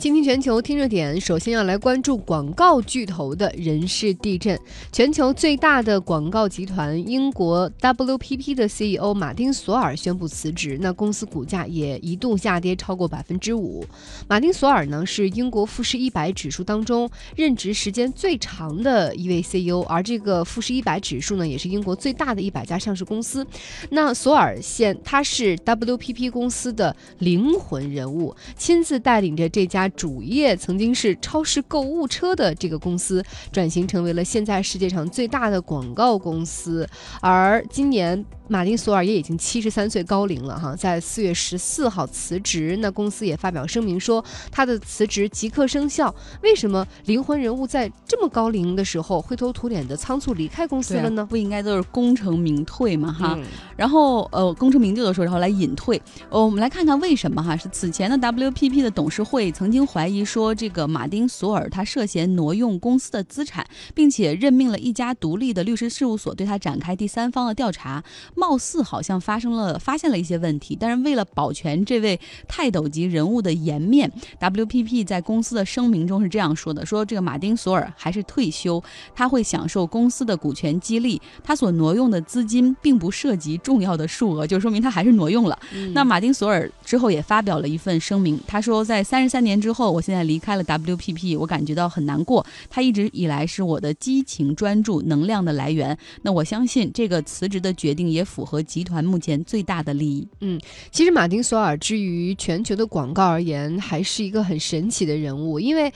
倾听全球听热点，首先要来关注广告巨头的人事地震。全球最大的广告集团英国 WPP 的 CEO 马丁·索尔宣布辞职，那公司股价也一度下跌超过百分之五。马丁·索尔呢是英国富时一百指数当中任职时间最长的一位 CEO，而这个富时一百指数呢也是英国最大的一百家上市公司。那索尔现他是 WPP 公司的灵魂人物，亲自带领着这家。主业曾经是超市购物车的这个公司，转型成为了现在世界上最大的广告公司，而今年。马丁·索尔也已经七十三岁高龄了哈，在四月十四号辞职。那公司也发表声明说，他的辞职即刻生效。为什么灵魂人物在这么高龄的时候灰头土脸的仓促离开公司了呢？不应该都是功成名退嘛哈？然后呃，功成名就的时候，然后来隐退。呃，我们来看看为什么哈？是此前的 WPP 的董事会曾经怀疑说，这个马丁·索尔他涉嫌挪用公司的资产，并且任命了一家独立的律师事务所对他展开第三方的调查。貌似好像发生了发现了一些问题，但是为了保全这位泰斗级人物的颜面，WPP 在公司的声明中是这样说的：说这个马丁·索尔还是退休，他会享受公司的股权激励，他所挪用的资金并不涉及重要的数额，就说明他还是挪用了。那马丁·索尔之后也发表了一份声明，他说在三十三年之后，我现在离开了 WPP，我感觉到很难过。他一直以来是我的激情、专注、能量的来源。那我相信这个辞职的决定也。符合集团目前最大的利益。嗯，其实马丁·索尔之于全球的广告而言，还是一个很神奇的人物，因为。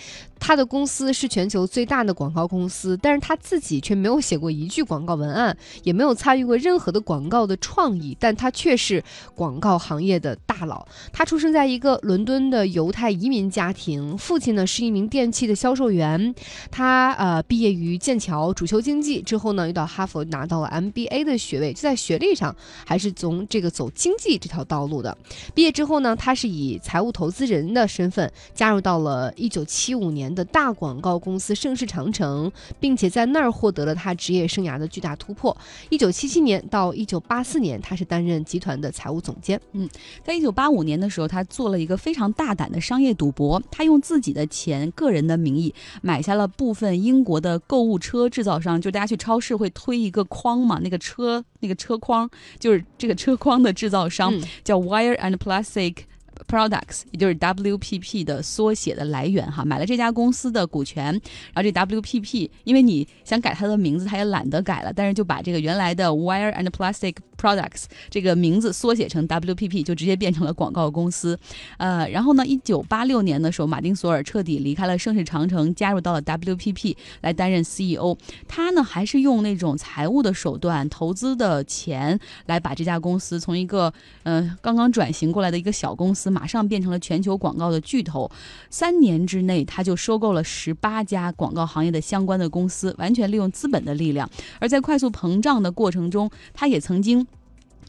他的公司是全球最大的广告公司，但是他自己却没有写过一句广告文案，也没有参与过任何的广告的创意，但他却是广告行业的大佬。他出生在一个伦敦的犹太移民家庭，父亲呢是一名电器的销售员。他呃毕业于剑桥，主修经济，之后呢又到哈佛拿到了 MBA 的学位，就在学历上还是从这个走经济这条道路的。毕业之后呢，他是以财务投资人的身份加入到了1975年。的大广告公司盛世长城，并且在那儿获得了他职业生涯的巨大突破。一九七七年到一九八四年，他是担任集团的财务总监。嗯，在一九八五年的时候，他做了一个非常大胆的商业赌博，他用自己的钱、个人的名义买下了部分英国的购物车制造商。就大家去超市会推一个筐嘛，那个车那个车筐就是这个车筐的制造商，叫 Wire and Plastic。Products，也就是 WPP 的缩写的来源哈，买了这家公司的股权，然后这 WPP，因为你想改它的名字，他也懒得改了，但是就把这个原来的 Wire and Plastic Products 这个名字缩写成 WPP，就直接变成了广告公司。呃，然后呢，一九八六年的时候，马丁索尔彻底离开了盛世长城，加入到了 WPP 来担任 CEO。他呢，还是用那种财务的手段，投资的钱来把这家公司从一个呃刚刚转型过来的一个小公司。马上变成了全球广告的巨头，三年之内他就收购了十八家广告行业的相关的公司，完全利用资本的力量。而在快速膨胀的过程中，他也曾经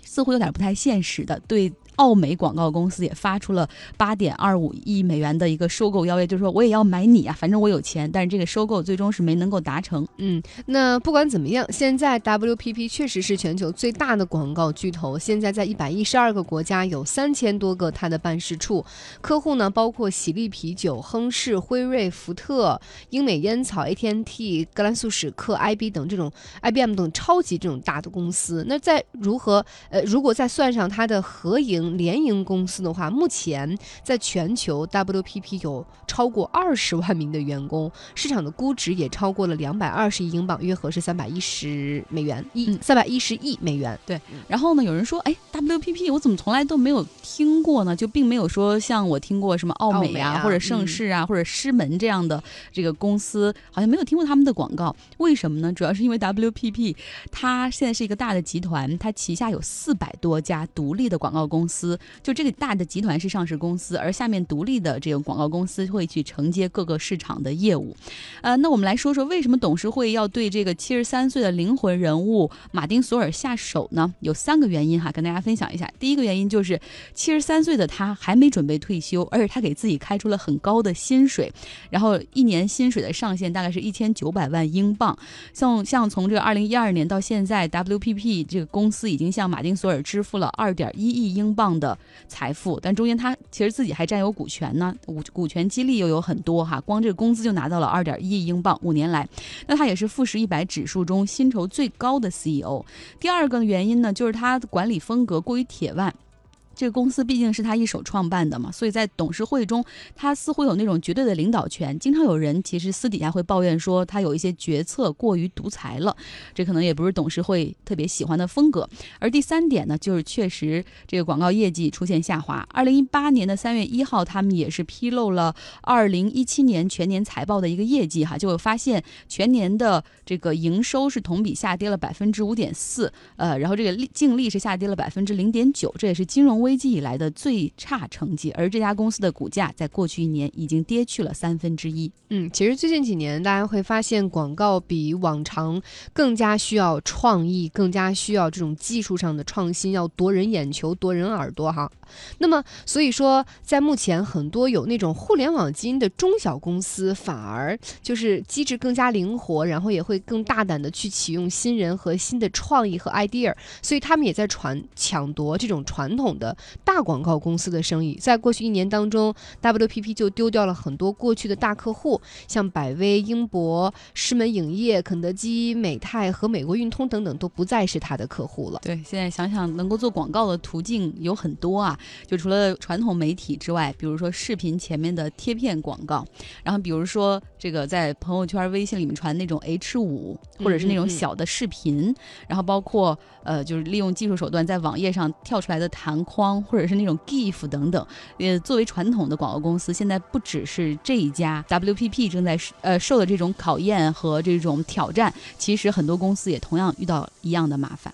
似乎有点不太现实的对。奥美广告公司也发出了八点二五亿美元的一个收购邀约，就是说我也要买你啊，反正我有钱。但是这个收购最终是没能够达成。嗯，那不管怎么样，现在 WPP 确实是全球最大的广告巨头，现在在一百一十二个国家有三千多个它的办事处，客户呢包括喜力啤酒、亨氏、辉瑞、福特、英美烟草、AT&T、格兰素史克、IB 等这种 IBM 等超级这种大的公司。那在如何呃，如果再算上它的合营。联营公司的话，目前在全球 WPP 有超过二十万名的员工，市场的估值也超过了两百二十亿英镑，约合是三百一十美元，一三百一十亿美元。对，然后呢，有人说，哎，WPP 我怎么从来都没有听过呢？就并没有说像我听过什么奥美啊，或者盛世啊，或者狮门这样的这个公司，好像没有听过他们的广告。为什么呢？主要是因为 WPP 它现在是一个大的集团，它旗下有四百多家独立的广告公司。司就这个大的集团是上市公司，而下面独立的这个广告公司会去承接各个市场的业务。呃，那我们来说说为什么董事会要对这个七十三岁的灵魂人物马丁索尔下手呢？有三个原因哈，跟大家分享一下。第一个原因就是七十三岁的他还没准备退休，而且他给自己开出了很高的薪水，然后一年薪水的上限大概是一千九百万英镑。像像从这个二零一二年到现在，WPP 这个公司已经向马丁索尔支付了二点一亿英镑。的财富，但中间他其实自己还占有股权呢，股股权激励又有很多哈，光这个工资就拿到了二点一亿英镑，五年来，那他也是富时一百指数中薪酬最高的 CEO。第二个原因呢，就是他管理风格过于铁腕。这个公司毕竟是他一手创办的嘛，所以在董事会中，他似乎有那种绝对的领导权。经常有人其实私底下会抱怨说，他有一些决策过于独裁了，这可能也不是董事会特别喜欢的风格。而第三点呢，就是确实这个广告业绩出现下滑。二零一八年的三月一号，他们也是披露了二零一七年全年财报的一个业绩哈，就会发现全年的这个营收是同比下跌了百分之五点四，呃，然后这个利净利是下跌了百分之零点九，这也是金融。危机以来的最差成绩，而这家公司的股价在过去一年已经跌去了三分之一。嗯，其实最近几年，大家会发现广告比往常更加需要创意，更加需要这种技术上的创新，要夺人眼球、夺人耳朵哈。那么，所以说，在目前很多有那种互联网基因的中小公司，反而就是机制更加灵活，然后也会更大胆的去启用新人和新的创意和 idea，所以他们也在传抢夺这种传统的。大广告公司的生意，在过去一年当中，WPP 就丢掉了很多过去的大客户，像百威、英博、狮门影业、肯德基、美泰和美国运通等等，都不再是他的客户了。对，现在想想，能够做广告的途径有很多啊，就除了传统媒体之外，比如说视频前面的贴片广告，然后比如说这个在朋友圈、微信里面传那种 H 五，或者是那种小的视频，然后包括呃，就是利用技术手段在网页上跳出来的弹框。或者是那种 GIF 等等，呃，作为传统的广告公司，现在不只是这一家 WPP 正在呃受的这种考验和这种挑战，其实很多公司也同样遇到一样的麻烦。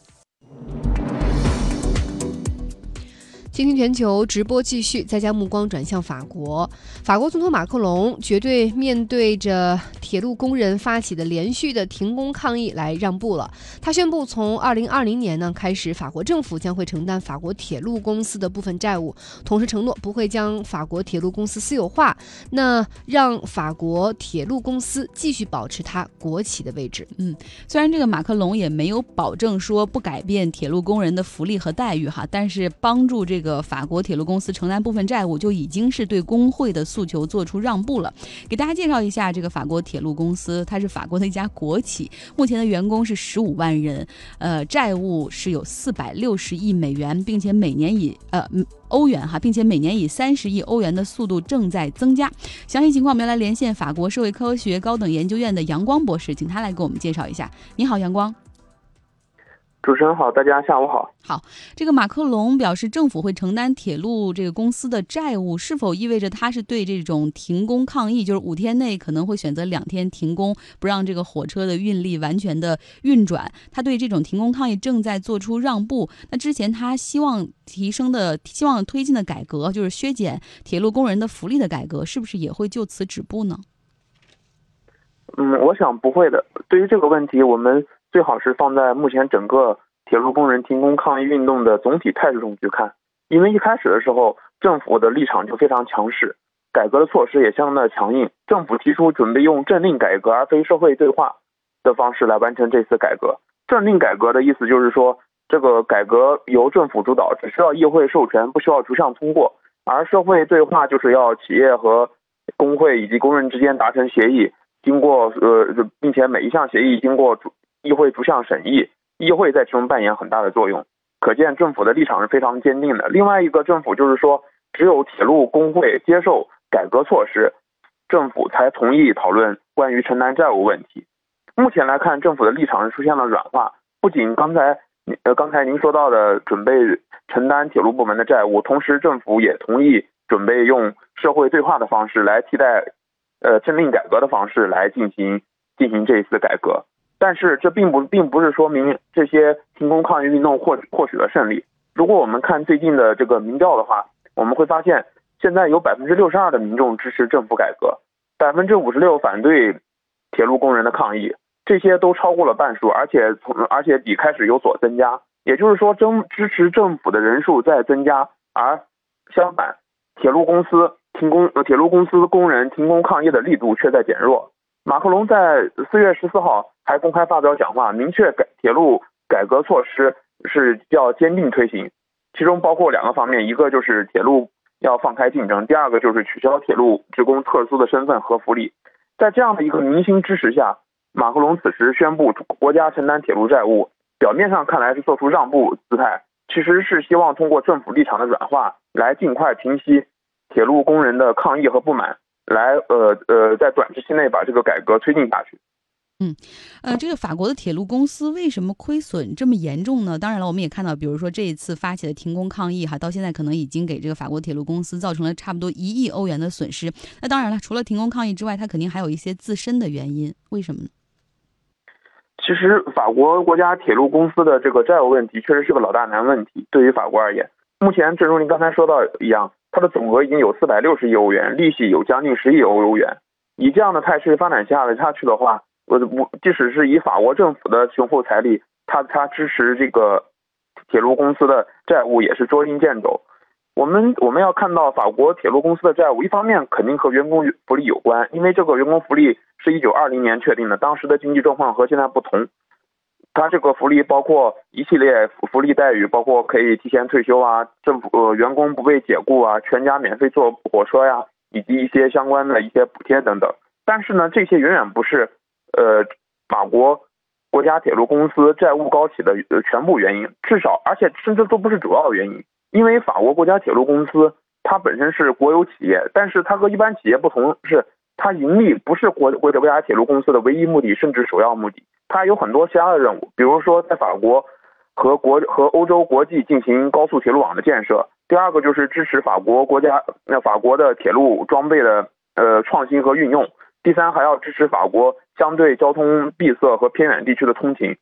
倾听全球直播继续，再将目光转向法国。法国总统马克龙绝对面对着铁路工人发起的连续的停工抗议来让步了。他宣布，从二零二零年呢开始，法国政府将会承担法国铁路公司的部分债务，同时承诺不会将法国铁路公司私有化，那让法国铁路公司继续保持它国企的位置。嗯，虽然这个马克龙也没有保证说不改变铁路工人的福利和待遇哈，但是帮助这。这个法国铁路公司承担部分债务，就已经是对工会的诉求做出让步了。给大家介绍一下，这个法国铁路公司，它是法国的一家国企，目前的员工是十五万人，呃，债务是有四百六十亿美元，并且每年以呃欧元哈，并且每年以三十亿欧元的速度正在增加。详细情况，我们要来连线法国社会科学高等研究院的杨光博士，请他来给我们介绍一下。你好，杨光。主持人好，大家下午好。好，这个马克龙表示政府会承担铁路这个公司的债务，是否意味着他是对这种停工抗议，就是五天内可能会选择两天停工，不让这个火车的运力完全的运转？他对这种停工抗议正在做出让步。那之前他希望提升的、希望推进的改革，就是削减铁路工人的福利的改革，是不是也会就此止步呢？嗯，我想不会的。对于这个问题，我们。最好是放在目前整个铁路工人停工抗议运动的总体态势中去看，因为一开始的时候，政府的立场就非常强势，改革的措施也相当的强硬。政府提出准备用政令改革而非社会对话的方式来完成这次改革。政令改革的意思就是说，这个改革由政府主导，只需要议会授权，不需要逐项通过；而社会对话就是要企业和工会以及工人之间达成协议，经过呃，并且每一项协议经过主。议会逐项审议，议会在其中扮演很大的作用，可见政府的立场是非常坚定的。另外一个，政府就是说，只有铁路工会接受改革措施，政府才同意讨论关于承担债务问题。目前来看，政府的立场是出现了软化，不仅刚才呃刚才您说到的准备承担铁路部门的债务，同时政府也同意准备用社会对话的方式来替代呃政令改革的方式来进行进行这一次改革。但是这并不并不是说明这些停工抗议运动获获取了胜利。如果我们看最近的这个民调的话，我们会发现，现在有百分之六十二的民众支持政府改革，百分之五十六反对铁路工人的抗议，这些都超过了半数，而且从而且比开始有所增加。也就是说，政支持政府的人数在增加，而相反，铁路公司停工呃，铁路公司工人停工抗议的力度却在减弱。马克龙在四月十四号还公开发表讲话，明确改铁路改革措施是要坚定推行。其中包括两个方面，一个就是铁路要放开竞争，第二个就是取消铁路职工特殊的身份和福利。在这样的一个民心支持下，马克龙此时宣布国家承担铁路债务，表面上看来是做出让步姿态，其实是希望通过政府立场的软化，来尽快平息铁路工人的抗议和不满，来呃呃在短时期内把这个改革推进下去。嗯，呃，这个法国的铁路公司为什么亏损这么严重呢？当然了，我们也看到，比如说这一次发起的停工抗议，哈，到现在可能已经给这个法国铁路公司造成了差不多一亿欧元的损失。那当然了，除了停工抗议之外，它肯定还有一些自身的原因。为什么呢？其实，法国国家铁路公司的这个债务问题确实是个老大难问题。对于法国而言，目前正如您刚才说到一样，它的总额已经有四百六十亿欧元，利息有将近十亿欧元。以这样的态势发展下来下去的话，我我即使是以法国政府的雄厚财力，他他支持这个铁路公司的债务也是捉襟见肘。我们我们要看到法国铁路公司的债务，一方面肯定和员工福利有关，因为这个员工福利是一九二零年确定的，当时的经济状况和现在不同。它这个福利包括一系列福利待遇，包括可以提前退休啊，政府呃员工不被解雇啊，全家免费坐火车呀，以及一些相关的一些补贴等等。但是呢，这些远远不是。呃，法国国家铁路公司债务高企的全部原因，至少而且甚至都不是主要原因。因为法国国家铁路公司它本身是国有企业，但是它和一般企业不同，是它盈利不是国国国家铁路公司的唯一目的，甚至首要目的。它有很多其他的任务，比如说在法国和国和欧洲国际进行高速铁路网的建设。第二个就是支持法国国家那法国的铁路装备的呃创新和运用。第三，还要支持法国相对交通闭塞和偏远地区的通勤。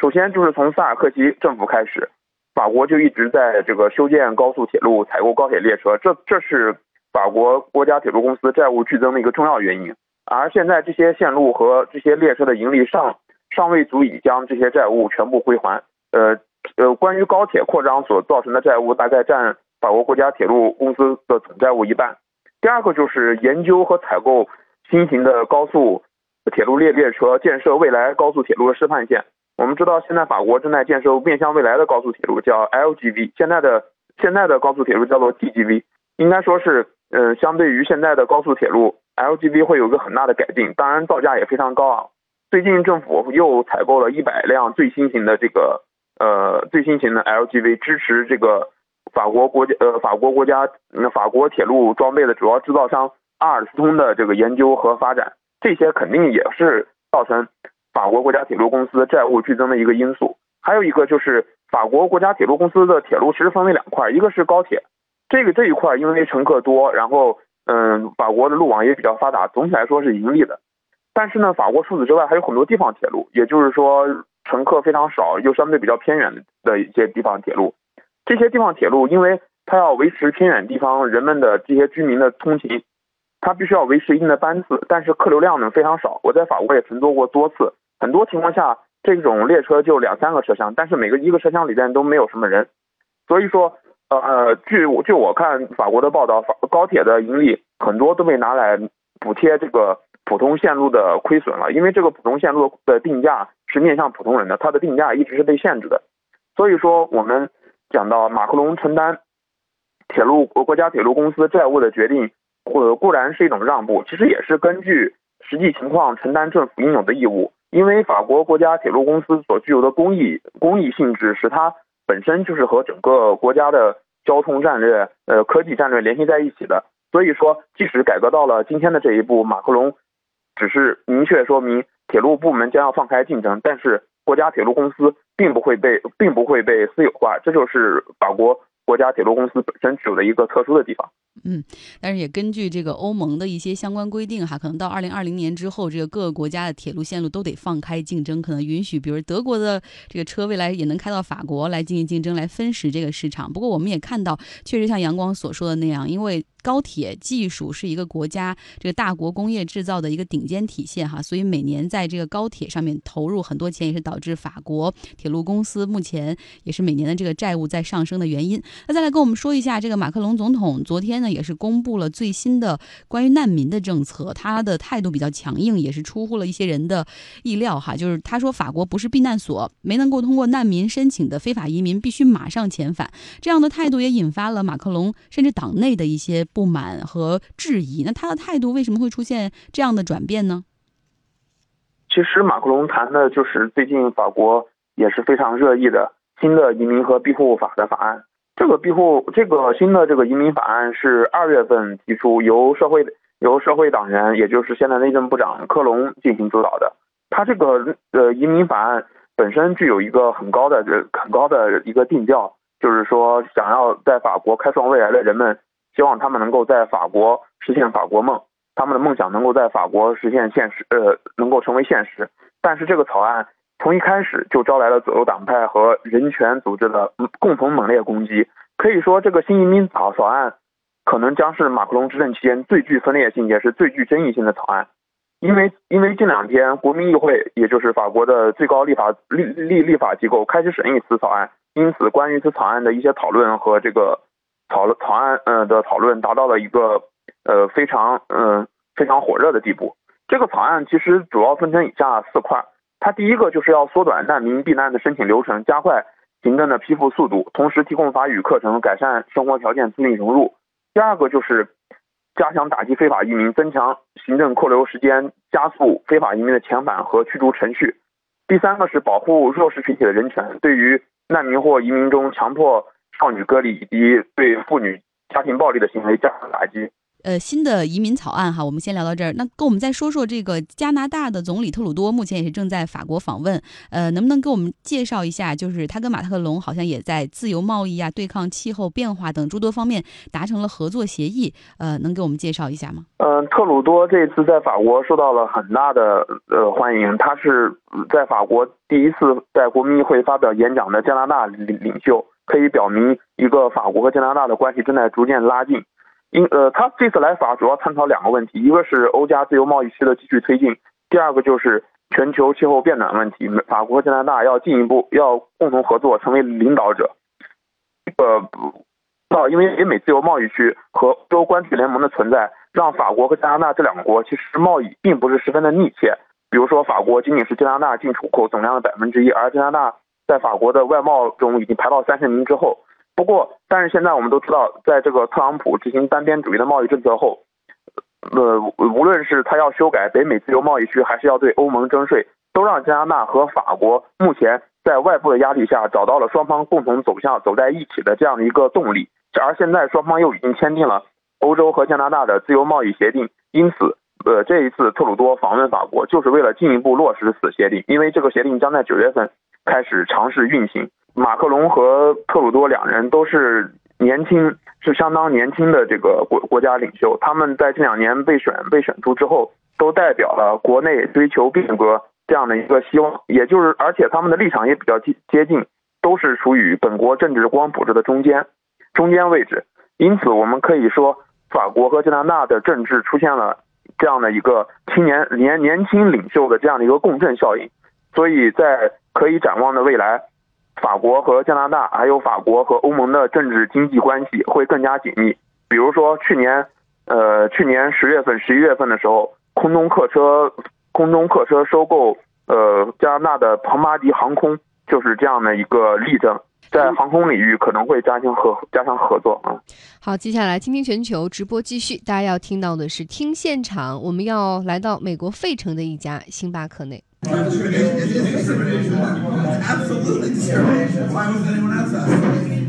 首先，就是从萨尔克西政府开始，法国就一直在这个修建高速铁路、采购高铁列车，这这是法国国家铁路公司债务剧增的一个重要原因。而现在，这些线路和这些列车的盈利尚尚未足以将这些债务全部归还。呃呃，关于高铁扩张所造成的债务，大概占法国国家铁路公司的总债务一半。第二个就是研究和采购。新型的高速铁路列列车建设未来高速铁路的示范线。我们知道，现在法国正在建设面向未来的高速铁路，叫 LGV。现在的现在的高速铁路叫做 DGV，。应该说是，呃，相对于现在的高速铁路，LGV 会有一个很大的改进，当然造价也非常高啊。最近政府又采购了一百辆最新型的这个呃最新型的 LGV，支持这个法国国家呃法国国家法国铁路装备的主要制造商。阿尔斯通的这个研究和发展，这些肯定也是造成法国国家铁路公司债务剧增的一个因素。还有一个就是法国国家铁路公司的铁路其实分为两块，一个是高铁，这个这一块因为乘客多，然后嗯，法国的路网也比较发达，总体来说是盈利的。但是呢，法国除此之外还有很多地方铁路，也就是说乘客非常少又相对比较偏远的一些地方铁路。这些地方铁路因为它要维持偏远地方人们的这些居民的通勤。它必须要维持一定的班次，但是客流量呢非常少。我在法国也乘坐过多次，很多情况下这种列车就两三个车厢，但是每个一个车厢里边都没有什么人。所以说，呃呃，据据我看法国的报道，法高铁的盈利很多都被拿来补贴这个普通线路的亏损了，因为这个普通线路的定价是面向普通人的，它的定价一直是被限制的。所以说，我们讲到马克龙承担铁路国国家铁路公司债务的决定。呃，固然是一种让步，其实也是根据实际情况承担政府应有的义务。因为法国国家铁路公司所具有的公益公益性质，使它本身就是和整个国家的交通战略、呃科技战略联系在一起的。所以说，即使改革到了今天的这一步，马克龙只是明确说明铁路部门将要放开竞争，但是国家铁路公司并不会被并不会被私有化，这就是法国国家铁路公司本身具有的一个特殊的地方。嗯，但是也根据这个欧盟的一些相关规定哈，可能到二零二零年之后，这个各个国家的铁路线路都得放开竞争，可能允许，比如德国的这个车未来也能开到法国来进行竞争，来分食这个市场。不过我们也看到，确实像阳光所说的那样，因为高铁技术是一个国家这个大国工业制造的一个顶尖体现哈，所以每年在这个高铁上面投入很多钱，也是导致法国铁路公司目前也是每年的这个债务在上升的原因。那再来跟我们说一下，这个马克龙总统昨天呢也是公布了最新的关于难民的政策，他的态度比较强硬，也是出乎了一些人的意料哈。就是他说法国不是避难所，没能够通过难民申请的非法移民必须马上遣返，这样的态度也引发了马克龙甚至党内的一些。不满和质疑，那他的态度为什么会出现这样的转变呢？其实马克龙谈的就是最近法国也是非常热议的新的移民和庇护法的法案。这个庇护这个新的这个移民法案是二月份提出，由社会由社会党员，也就是现在内政部长科隆进行主导的。他这个呃移民法案本身具有一个很高的很高的一个定调，就是说想要在法国开创未来的人们。希望他们能够在法国实现法国梦，他们的梦想能够在法国实现现实，呃，能够成为现实。但是这个草案从一开始就招来了左右党派和人权组织的共同猛烈攻击。可以说，这个新移民草草案可能将是马克龙执政期间最具分裂性也是最具争议性的草案。因为因为近两天国民议会，也就是法国的最高立法立立立法机构开始审议此草案，因此关于此草案的一些讨论和这个。草草案呃的讨论达到了一个呃非常嗯非常火热的地步。这个草案其实主要分成以下四块，它第一个就是要缩短难民避难的申请流程，加快行政的批复速度，同时提供法语课程，改善生活条件，促进融入。第二个就是加强打击非法移民，增强行政扣留时间，加速非法移民的遣返和驱逐程序。第三个是保护弱势群体的人权，对于难民或移民中强迫。少女割礼以及对妇女家庭暴力的行为加强打击。呃，新的移民草案哈，我们先聊到这儿。那跟我们再说说这个加拿大的总理特鲁多，目前也是正在法国访问。呃，能不能给我们介绍一下，就是他跟马特龙好像也在自由贸易啊、对抗气候变化等诸多方面达成了合作协议。呃，能给我们介绍一下吗？嗯，特鲁多这次在法国受到了很大的呃欢迎，他是在法国第一次在国民议会发表演讲的加拿大领领袖。可以表明，一个法国和加拿大的关系正在逐渐拉近。因呃，他这次来法主要探讨两个问题，一个是欧加自由贸易区的继续推进，第二个就是全球气候变暖问题。法国和加拿大要进一步要共同合作，成为领导者。呃，不到因为北美自由贸易区和欧洲关税联盟的存在，让法国和加拿大这两个国其实贸易并不是十分的密切。比如说，法国仅仅是加拿大进出口总量的百分之一，而加拿大。在法国的外贸中已经排到三十名之后。不过，但是现在我们都知道，在这个特朗普执行单边主义的贸易政策后，呃，无论是他要修改北美自由贸易区，还是要对欧盟征税，都让加拿大和法国目前在外部的压力下找到了双方共同走向走在一起的这样的一个动力。而现在双方又已经签订了欧洲和加拿大的自由贸易协定，因此，呃，这一次特鲁多访问法国就是为了进一步落实此协定，因为这个协定将在九月份。开始尝试运行。马克龙和特鲁多两人都是年轻，是相当年轻的这个国国家领袖。他们在这两年被选被选出之后，都代表了国内追求变革这样的一个希望。也就是，而且他们的立场也比较接接近，都是处于本国政治光谱的中间中间位置。因此，我们可以说，法国和加拿大的政治出现了这样的一个青年年年轻领袖的这样的一个共振效应。所以在可以展望的未来，法国和加拿大，还有法国和欧盟的政治经济关系会更加紧密。比如说去年，呃，去年十月份、十一月份的时候，空中客车空中客车收购呃加拿大的庞巴迪航空，就是这样的一个例证，在航空领域可能会加强合加强合作啊。好，接下来听听全球直播继续，大家要听到的是听现场，我们要来到美国费城的一家星巴克内。Discrimination. Is discrimination. It's absolutely discrimination. Why was anyone else asking?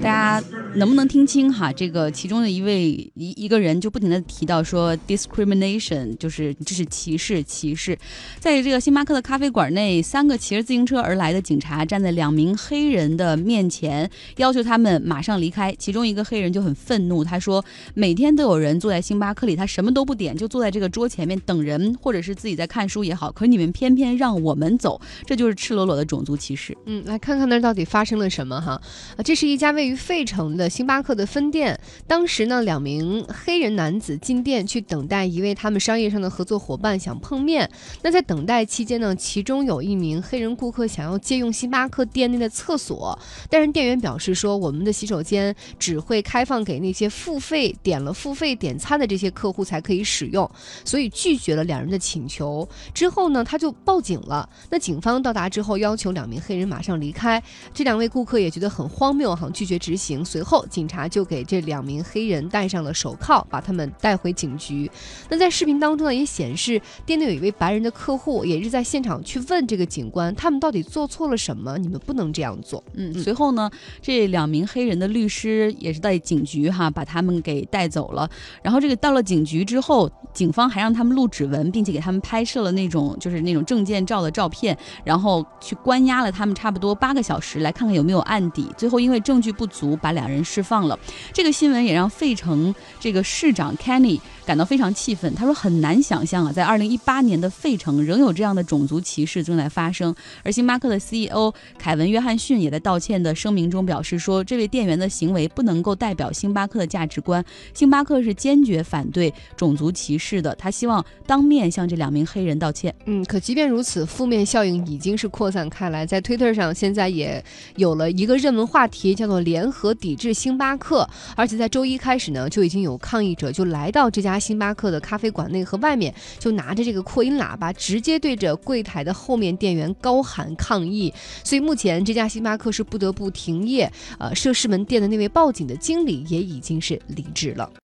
大家能不能听清哈这个其中的一位一一个人就不停的提到说 discrimination 就是这是歧视歧视。在这个星巴克的咖啡馆内三个骑着自行车而来的警察站在两名黑人的面前要求他们马上离开。其中一个黑人就很愤怒他说每天都有人坐在星巴克里他什么都不点就坐在这个桌前面等人或者是自己在看书也好，可是你们偏偏让我们走，这就是赤裸裸的种族歧视。嗯，来看看那儿到底发生了什么哈？啊，这是一家位于费城的星巴克的分店。当时呢，两名黑人男子进店去等待一位他们商业上的合作伙伴，想碰面。那在等待期间呢，其中有一名黑人顾客想要借用星巴克店内的厕所，但是店员表示说，我们的洗手间只会开放给那些付费点了付费点餐的这些客户才可以使用，所以拒绝了两人的请求。之后呢，他就报警了。那警方到达之后，要求两名黑人马上离开。这两位顾客也觉得很荒谬，哈，拒绝执行。随后，警察就给这两名黑人戴上了手铐，把他们带回警局。那在视频当中呢，也显示店内有一位白人的客户，也是在现场去问这个警官，他们到底做错了什么？你们不能这样做。嗯，随后呢，这两名黑人的律师也是在警局哈，把他们给带走了。然后这个到了警局之后，警方还让他们录指纹，并且给他们拍摄了那种就是那种证件照的照片，然后去关押了他们差不多八个小时，来看看有没有案底。最后因为证据不足，把两人释放了。这个新闻也让费城这个市长 Kenny 感到非常气愤。他说很难想象啊，在二零一八年的费城仍有这样的种族歧视正在发生。而星巴克的 CEO 凯文约翰逊也在道歉的声明中表示说，这位店员的行为不能够代表星巴克的价值观。星巴克是坚决反对种族歧视的。他希望当面向这两名黑人道歉。嗯，可即便如此，负面效应已经是扩散开来，在 Twitter 上现在也有了一个热门话题，叫做“联合抵制星巴克”。而且在周一开始呢，就已经有抗议者就来到这家星巴克的咖啡馆内和外面，就拿着这个扩音喇叭，直接对着柜台的后面店员高喊抗议。所以目前这家星巴克是不得不停业。呃，涉事门店的那位报警的经理也已经是离职了。